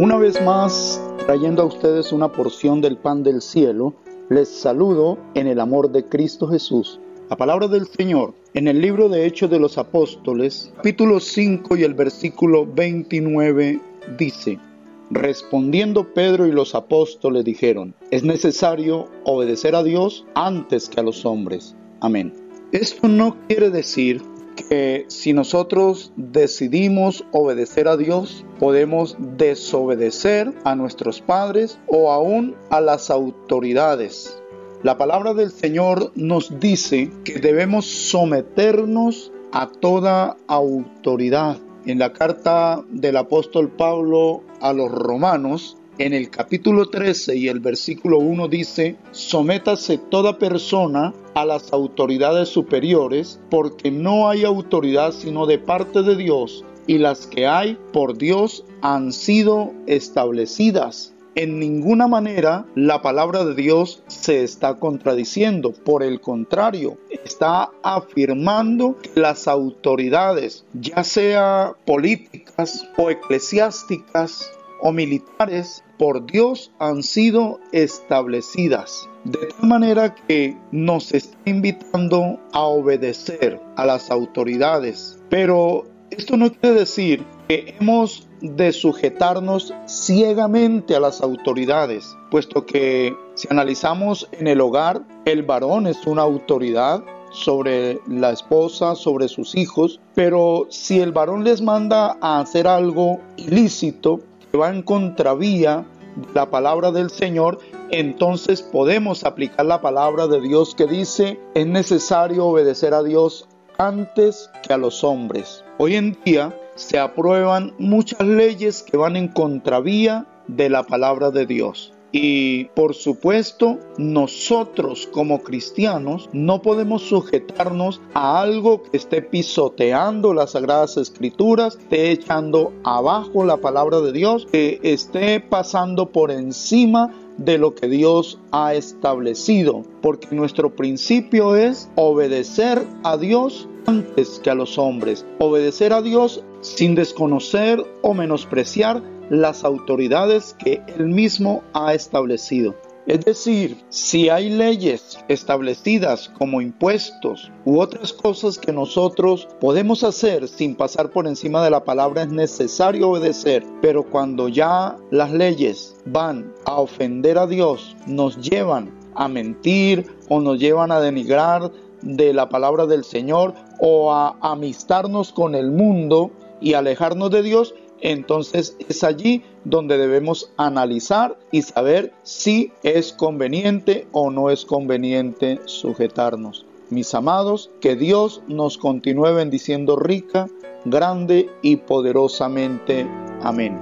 Una vez más, trayendo a ustedes una porción del pan del cielo, les saludo en el amor de Cristo Jesús. La palabra del Señor en el libro de Hechos de los Apóstoles, capítulo 5 y el versículo 29 dice, Respondiendo Pedro y los apóstoles dijeron, es necesario obedecer a Dios antes que a los hombres. Amén. Esto no quiere decir que si nosotros decidimos obedecer a Dios, podemos desobedecer a nuestros padres o aún a las autoridades. La palabra del Señor nos dice que debemos someternos a toda autoridad. En la carta del apóstol Pablo a los romanos, en el capítulo 13 y el versículo 1 dice, sométase toda persona a las autoridades superiores, porque no hay autoridad sino de parte de Dios, y las que hay por Dios han sido establecidas. En ninguna manera la palabra de Dios se está contradiciendo, por el contrario, está afirmando que las autoridades, ya sea políticas o eclesiásticas, o militares por Dios han sido establecidas. De tal manera que nos está invitando a obedecer a las autoridades. Pero esto no quiere decir que hemos de sujetarnos ciegamente a las autoridades, puesto que si analizamos en el hogar, el varón es una autoridad sobre la esposa, sobre sus hijos, pero si el varón les manda a hacer algo ilícito, va en contravía la palabra del Señor, entonces podemos aplicar la palabra de Dios que dice, es necesario obedecer a Dios antes que a los hombres. Hoy en día se aprueban muchas leyes que van en contravía de la palabra de Dios. Y por supuesto, nosotros como cristianos no podemos sujetarnos a algo que esté pisoteando las sagradas escrituras, esté echando abajo la palabra de Dios, que esté pasando por encima de lo que Dios ha establecido, porque nuestro principio es obedecer a Dios antes que a los hombres, obedecer a Dios sin desconocer o menospreciar las autoridades que él mismo ha establecido. Es decir, si hay leyes establecidas como impuestos u otras cosas que nosotros podemos hacer sin pasar por encima de la palabra, es necesario obedecer. Pero cuando ya las leyes van a ofender a Dios, nos llevan a mentir o nos llevan a denigrar de la palabra del Señor o a amistarnos con el mundo y alejarnos de Dios, entonces es allí donde debemos analizar y saber si es conveniente o no es conveniente sujetarnos. Mis amados, que Dios nos continúe bendiciendo rica, grande y poderosamente. Amén.